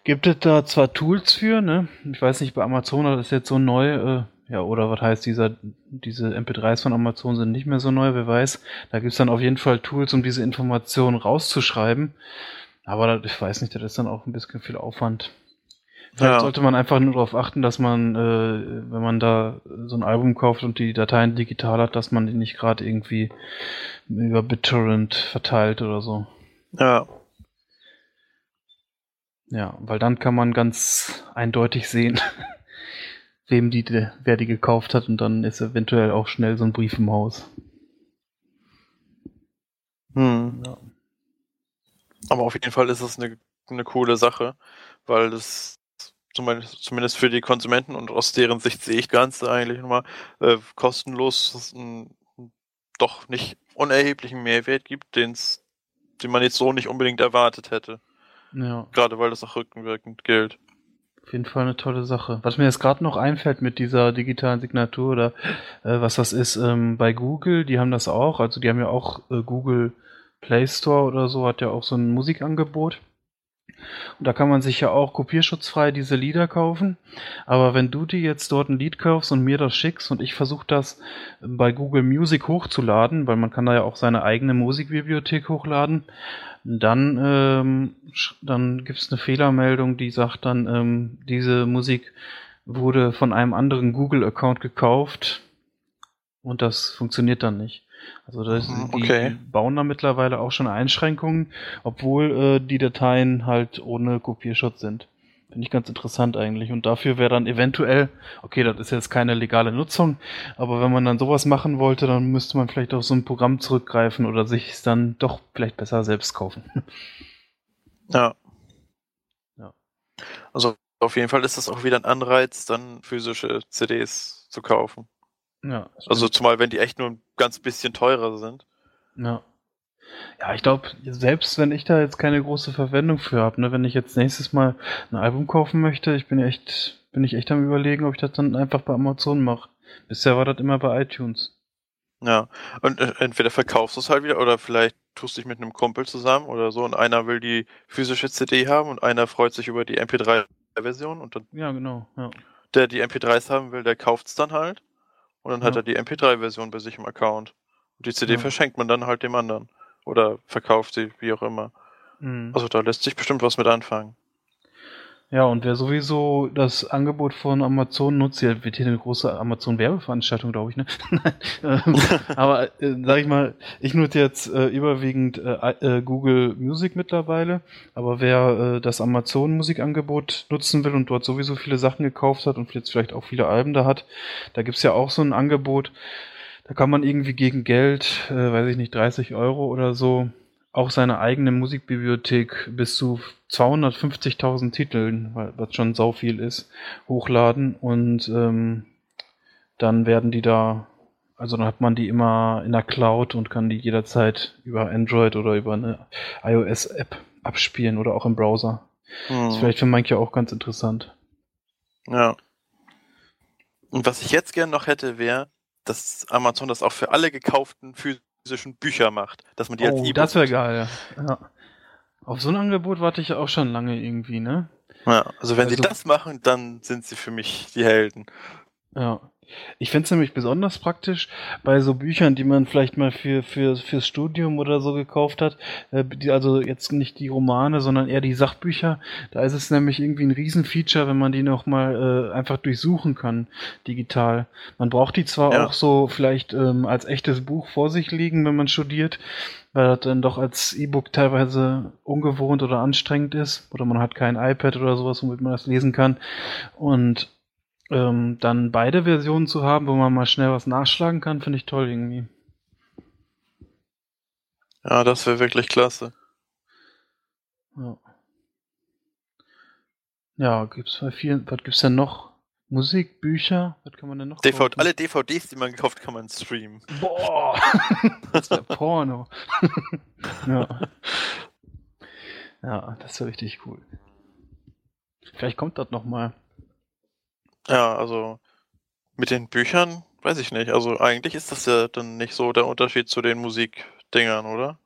gibt es da zwar Tools für, ne? Ich weiß nicht, bei Amazon das ist jetzt so neu, äh, ja, oder was heißt dieser, diese MP3s von Amazon sind nicht mehr so neu, wer weiß. Da gibt's dann auf jeden Fall Tools, um diese Informationen rauszuschreiben. Aber ich weiß nicht, das ist dann auch ein bisschen viel Aufwand. Vielleicht ja. sollte man einfach nur darauf achten, dass man, äh, wenn man da so ein Album kauft und die Dateien digital hat, dass man die nicht gerade irgendwie über BitTorrent verteilt oder so. Ja. Ja, weil dann kann man ganz eindeutig sehen, [laughs] wem die, wer die gekauft hat und dann ist eventuell auch schnell so ein Brief im Haus. Hm. Ja. Aber auf jeden Fall ist es eine, eine coole Sache, weil das zumindest für die Konsumenten und aus deren Sicht sehe ich ganz eigentlich nochmal äh, kostenlos einen doch nicht unerheblichen Mehrwert gibt, den's, den man jetzt so nicht unbedingt erwartet hätte. Ja. Gerade weil das auch rückenwirkend gilt. Auf jeden Fall eine tolle Sache. Was mir jetzt gerade noch einfällt mit dieser digitalen Signatur oder äh, was das ist, ähm, bei Google, die haben das auch, also die haben ja auch äh, Google Play Store oder so, hat ja auch so ein Musikangebot. Und da kann man sich ja auch kopierschutzfrei diese Lieder kaufen. Aber wenn du dir jetzt dort ein Lied kaufst und mir das schickst und ich versuche das bei Google Music hochzuladen, weil man kann da ja auch seine eigene Musikbibliothek hochladen, dann, ähm, dann gibt es eine Fehlermeldung, die sagt dann, ähm, diese Musik wurde von einem anderen Google-Account gekauft und das funktioniert dann nicht. Also das, mhm, okay. die bauen da mittlerweile auch schon Einschränkungen, obwohl äh, die Dateien halt ohne Kopierschutz sind. Finde ich ganz interessant eigentlich. Und dafür wäre dann eventuell, okay, das ist jetzt keine legale Nutzung, aber wenn man dann sowas machen wollte, dann müsste man vielleicht auf so ein Programm zurückgreifen oder sich es dann doch vielleicht besser selbst kaufen. Ja. Ja. Also auf jeden Fall ist das auch wieder ein Anreiz, dann physische CDs zu kaufen. Ja. Also zumal, wenn die echt nur ein ganz bisschen teurer sind. Ja. Ja, ich glaube, selbst wenn ich da jetzt keine große Verwendung für habe, ne, wenn ich jetzt nächstes Mal ein Album kaufen möchte, ich bin echt, bin ich echt am überlegen, ob ich das dann einfach bei Amazon mache. Bisher war das immer bei iTunes. Ja, und äh, entweder verkaufst du es halt wieder oder vielleicht tust du dich mit einem Kumpel zusammen oder so und einer will die physische CD haben und einer freut sich über die MP3-Version und dann. Ja, genau, ja. Der die MP3s haben will, der kauft es dann halt und dann ja. hat er die MP3-Version bei sich im Account. Und die CD ja. verschenkt man dann halt dem anderen. Oder verkauft sie, wie auch immer. Mhm. Also da lässt sich bestimmt was mit anfangen. Ja, und wer sowieso das Angebot von Amazon nutzt, hier wird hier eine große Amazon-Werbeveranstaltung, glaube ich, ne? [laughs] Ähm, aber äh, sag ich mal, ich nutze jetzt äh, überwiegend äh, äh, Google Music mittlerweile, aber wer äh, das Amazon-Musikangebot nutzen will und dort sowieso viele Sachen gekauft hat und jetzt vielleicht auch viele Alben da hat, da gibt's ja auch so ein Angebot, da kann man irgendwie gegen Geld, äh, weiß ich nicht, 30 Euro oder so, auch seine eigene Musikbibliothek bis zu 250.000 Titeln, was schon sau viel ist, hochladen und ähm, dann werden die da, also dann hat man die immer in der Cloud und kann die jederzeit über Android oder über eine iOS-App abspielen oder auch im Browser. Das ist vielleicht für manche auch ganz interessant. Ja. Und was ich jetzt gern noch hätte, wäre, dass Amazon das auch für alle gekauften physischen Bücher macht, dass man die oh, als E-Book. Das wäre geil, ja. Auf so ein Angebot warte ich auch schon lange irgendwie, ne? Ja, also wenn also, sie das machen, dann sind sie für mich die Helden. Ja. Ich finde es nämlich besonders praktisch bei so Büchern, die man vielleicht mal für, für, fürs Studium oder so gekauft hat. Äh, die, also jetzt nicht die Romane, sondern eher die Sachbücher. Da ist es nämlich irgendwie ein Riesenfeature, wenn man die nochmal äh, einfach durchsuchen kann, digital. Man braucht die zwar ja. auch so vielleicht ähm, als echtes Buch vor sich liegen, wenn man studiert, weil das dann doch als E-Book teilweise ungewohnt oder anstrengend ist. Oder man hat kein iPad oder sowas, womit man das lesen kann. Und ähm, dann beide Versionen zu haben, wo man mal schnell was nachschlagen kann, finde ich toll irgendwie. Ja, das wäre wirklich klasse. Ja. Ja, gibt's bei vielen, was gibt's denn noch? Musik, Bücher, was kann man denn noch DVD, Alle DVDs, die man gekauft, kann man streamen. Boah! [laughs] das wäre Porno. [laughs] ja. Ja, das wäre richtig cool. Vielleicht kommt das nochmal. Ja, also mit den Büchern weiß ich nicht. Also eigentlich ist das ja dann nicht so der Unterschied zu den Musikdingern, oder?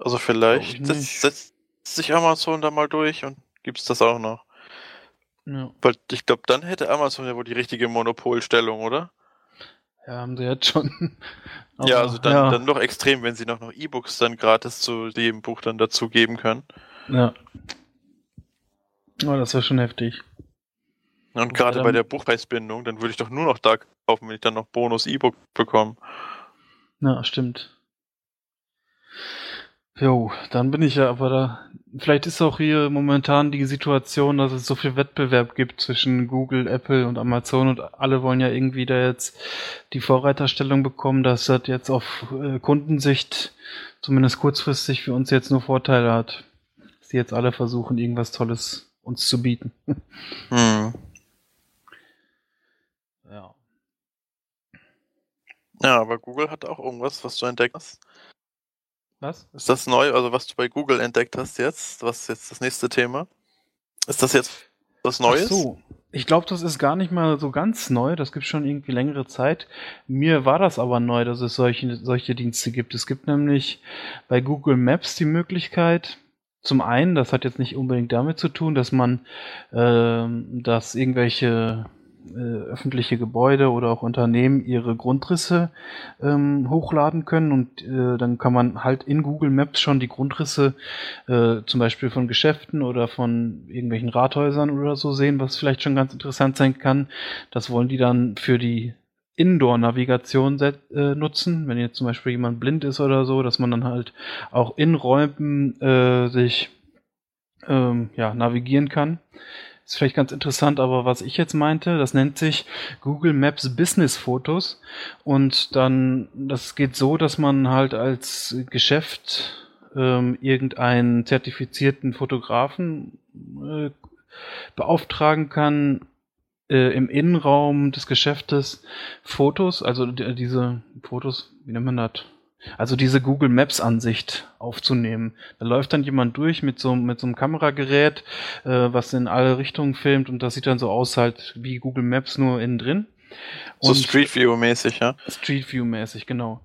Also vielleicht setzt, setzt sich Amazon da mal durch und gibt's das auch noch. Ja. Weil ich glaube, dann hätte Amazon ja wohl die richtige Monopolstellung, oder? Ja, haben sie jetzt schon. Aber, [laughs] ja, also dann, ja. dann noch extrem, wenn sie noch, noch E-Books dann gratis zu dem Buch dann dazu geben können. Ja. Oh, das wäre schon heftig. Und gerade bei der Buchpreisbindung, dann würde ich doch nur noch da kaufen, wenn ich dann noch Bonus E-Book bekomme. Ja, stimmt. Jo, dann bin ich ja aber da. Vielleicht ist auch hier momentan die Situation, dass es so viel Wettbewerb gibt zwischen Google, Apple und Amazon und alle wollen ja irgendwie da jetzt die Vorreiterstellung bekommen, dass das jetzt auf äh, Kundensicht zumindest kurzfristig für uns jetzt nur Vorteile hat. Dass die jetzt alle versuchen, irgendwas Tolles uns zu bieten. Hm. Ja, aber Google hat auch irgendwas, was du entdeckt hast. Was? Ist das neu, also was du bei Google entdeckt hast jetzt? Was ist jetzt das nächste Thema? Ist das jetzt was Neues? Ach so. Ich glaube, das ist gar nicht mal so ganz neu. Das gibt schon irgendwie längere Zeit. Mir war das aber neu, dass es solche, solche Dienste gibt. Es gibt nämlich bei Google Maps die Möglichkeit, zum einen, das hat jetzt nicht unbedingt damit zu tun, dass man, äh, dass irgendwelche öffentliche Gebäude oder auch Unternehmen ihre Grundrisse ähm, hochladen können und äh, dann kann man halt in Google Maps schon die Grundrisse äh, zum Beispiel von Geschäften oder von irgendwelchen Rathäusern oder so sehen, was vielleicht schon ganz interessant sein kann. Das wollen die dann für die Indoor-Navigation äh, nutzen, wenn jetzt zum Beispiel jemand blind ist oder so, dass man dann halt auch in Räumen äh, sich ähm, ja, navigieren kann ist vielleicht ganz interessant, aber was ich jetzt meinte, das nennt sich Google Maps Business Fotos und dann, das geht so, dass man halt als Geschäft ähm, irgendeinen zertifizierten Fotografen äh, beauftragen kann, äh, im Innenraum des Geschäftes Fotos, also diese Fotos, wie nennt man das? Also diese Google Maps Ansicht aufzunehmen. Da läuft dann jemand durch mit so, mit so einem Kameragerät, äh, was in alle Richtungen filmt und das sieht dann so aus halt wie Google Maps nur innen drin. So Street View mäßig, ja? Street View mäßig, genau.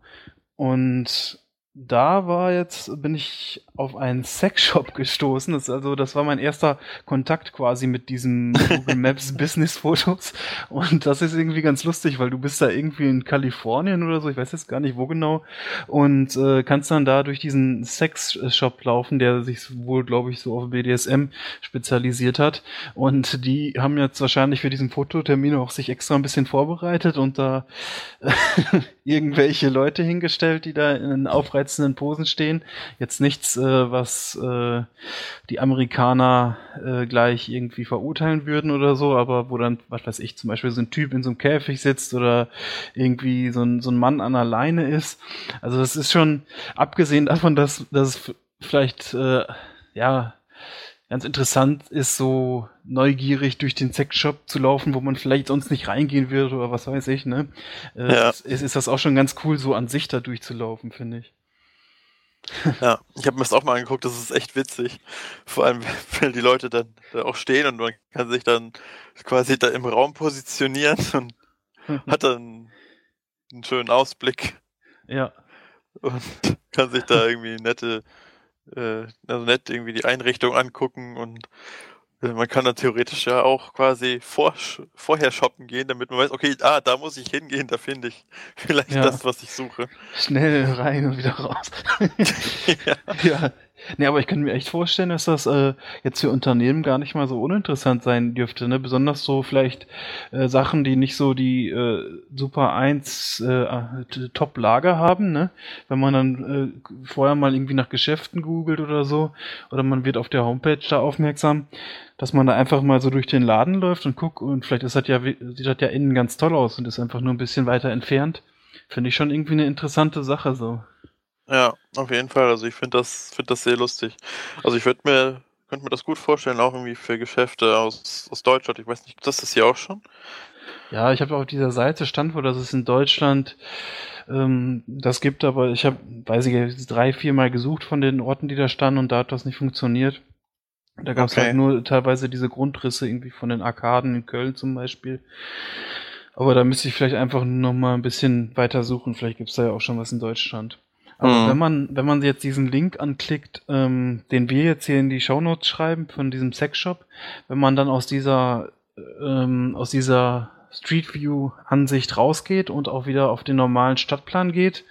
Und da war jetzt, bin ich auf einen Sexshop [laughs] gestoßen. Das, also, das war mein erster Kontakt quasi mit diesem Google Maps [laughs] Business Fotos. Und das ist irgendwie ganz lustig, weil du bist da irgendwie in Kalifornien oder so, ich weiß jetzt gar nicht wo genau, und äh, kannst dann da durch diesen Sexshop laufen, der sich wohl, glaube ich, so auf BDSM spezialisiert hat. Und die haben jetzt wahrscheinlich für diesen Fototermin auch sich extra ein bisschen vorbereitet und da [laughs] irgendwelche Leute hingestellt, die da in aufreizenden Posen stehen. Jetzt nichts, äh, was äh, die Amerikaner äh, gleich irgendwie verurteilen würden oder so, aber wo dann, was weiß ich, zum Beispiel so ein Typ in so einem Käfig sitzt oder irgendwie so ein, so ein Mann an der Leine ist. Also das ist schon, abgesehen davon, dass, dass es vielleicht, äh, ja, ganz interessant ist, so neugierig durch den Sexshop zu laufen, wo man vielleicht sonst nicht reingehen würde oder was weiß ich, ne? Äh, ja. ist, ist das auch schon ganz cool, so an sich da durchzulaufen, finde ich. Ja, ich habe mir das auch mal angeguckt, das ist echt witzig. Vor allem, [laughs] wenn die Leute dann da auch stehen und man kann sich dann quasi da im Raum positionieren [laughs] und [laughs] hat dann einen schönen Ausblick. Ja. Und kann sich da irgendwie nette äh, also nett irgendwie die Einrichtung angucken und äh, man kann dann theoretisch ja auch quasi vor, vorher shoppen gehen, damit man weiß, okay, ah, da muss ich hingehen, da finde ich [laughs] vielleicht ja. das, was ich suche. Schnell rein und wieder raus. [laughs] ja. ja. Nee, aber ich könnte mir echt vorstellen, dass das äh, jetzt für Unternehmen gar nicht mal so uninteressant sein dürfte. Ne? Besonders so vielleicht äh, Sachen, die nicht so die äh, Super 1 äh, Top-Lager haben. Ne? Wenn man dann äh, vorher mal irgendwie nach Geschäften googelt oder so, oder man wird auf der Homepage da aufmerksam, dass man da einfach mal so durch den Laden läuft und guckt und vielleicht ist das ja, sieht das ja innen ganz toll aus und ist einfach nur ein bisschen weiter entfernt. Finde ich schon irgendwie eine interessante Sache so. Ja, auf jeden Fall. Also ich finde das, finde das sehr lustig. Also ich würde mir, könnte mir das gut vorstellen, auch irgendwie für Geschäfte aus, aus Deutschland. Ich weiß nicht, das ist hier auch schon? Ja, ich habe auf dieser Seite stand, wo das ist in Deutschland ähm, das gibt, aber ich habe, weiß ich, drei, vier Mal gesucht von den Orten, die da standen und da hat das nicht funktioniert. Da gab es okay. halt nur teilweise diese Grundrisse irgendwie von den Arkaden in Köln zum Beispiel. Aber da müsste ich vielleicht einfach noch mal ein bisschen weiter suchen. Vielleicht gibt es da ja auch schon was in Deutschland. Aber mhm. wenn man, wenn man jetzt diesen Link anklickt, ähm, den wir jetzt hier in die Shownotes schreiben von diesem Sexshop, wenn man dann aus dieser, ähm, aus dieser Street View Ansicht rausgeht und auch wieder auf den normalen Stadtplan geht,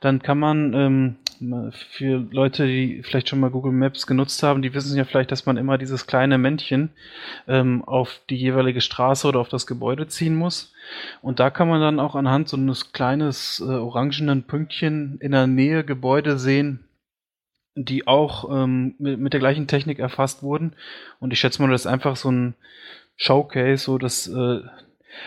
dann kann man ähm, für Leute, die vielleicht schon mal Google Maps genutzt haben, die wissen ja vielleicht, dass man immer dieses kleine Männchen ähm, auf die jeweilige Straße oder auf das Gebäude ziehen muss. Und da kann man dann auch anhand so eines kleines äh, orangenen Pünktchen in der Nähe Gebäude sehen, die auch ähm, mit, mit, der gleichen Technik erfasst wurden. Und ich schätze mal, das ist einfach so ein Showcase, so dass äh,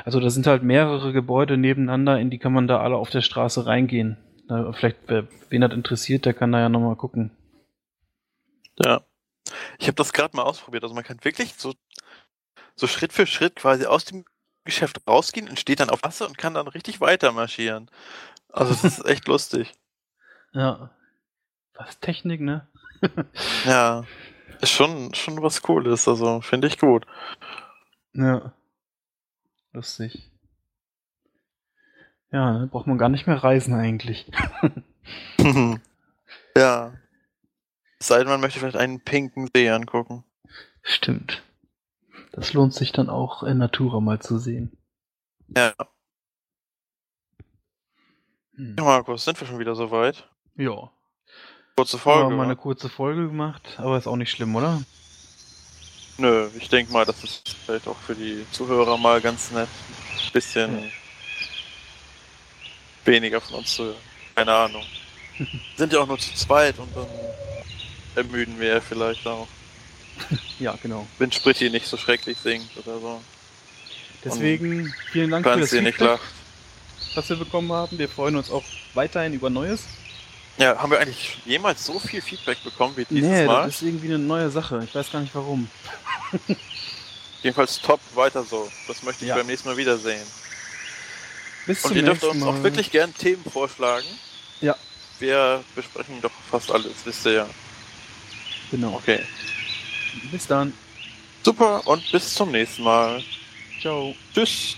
also da sind halt mehrere Gebäude nebeneinander, in die kann man da alle auf der Straße reingehen. Da, vielleicht, wer, wen das interessiert, der kann da ja nochmal gucken. Ja. Ich habe das gerade mal ausprobiert. Also man kann wirklich so, so Schritt für Schritt quasi aus dem Geschäft rausgehen und steht dann auf Wasser und kann dann richtig weiter marschieren. Also das ist echt lustig. [laughs] Ja. Was Technik, ne? [laughs] ja. Ist schon, schon was Cooles, also finde ich gut. Ja. Lustig. Ja, ne, braucht man gar nicht mehr reisen eigentlich. [laughs] ja. Es sei denn, man möchte vielleicht einen pinken See angucken. Stimmt. Das lohnt sich dann auch in Natura mal zu sehen. Ja. Hm. Ja, Markus, sind wir schon wieder soweit? Ja. Kurze Folge. Haben wir mal eine kurze Folge gemacht, aber ist auch nicht schlimm, oder? Nö, ich denke mal, das ist vielleicht auch für die Zuhörer mal ganz nett. Ein bisschen ja. weniger von uns zu hören. Keine Ahnung. [laughs] Sind ja auch nur zu zweit und dann ermüden wir ja vielleicht auch. [laughs] ja, genau. Wenn Spritti nicht so schrecklich singt oder so. Deswegen und vielen Dank für das Feedback, was wir bekommen haben. Wir freuen uns auch weiterhin über Neues. Ja, haben wir eigentlich jemals so viel Feedback bekommen wie dieses nee, Mal? das ist irgendwie eine neue Sache. Ich weiß gar nicht warum. [laughs] Jedenfalls top, weiter so. Das möchte ich Ja. beim nächsten Mal wiedersehen. Bis Und ihr dürft uns Mal. auch wirklich gern Themen vorschlagen. Ja. Wir besprechen doch fast alles, wisst ihr ja. Genau. Okay. Bis dann. Super und bis zum nächsten Mal. Ciao. Tschüss.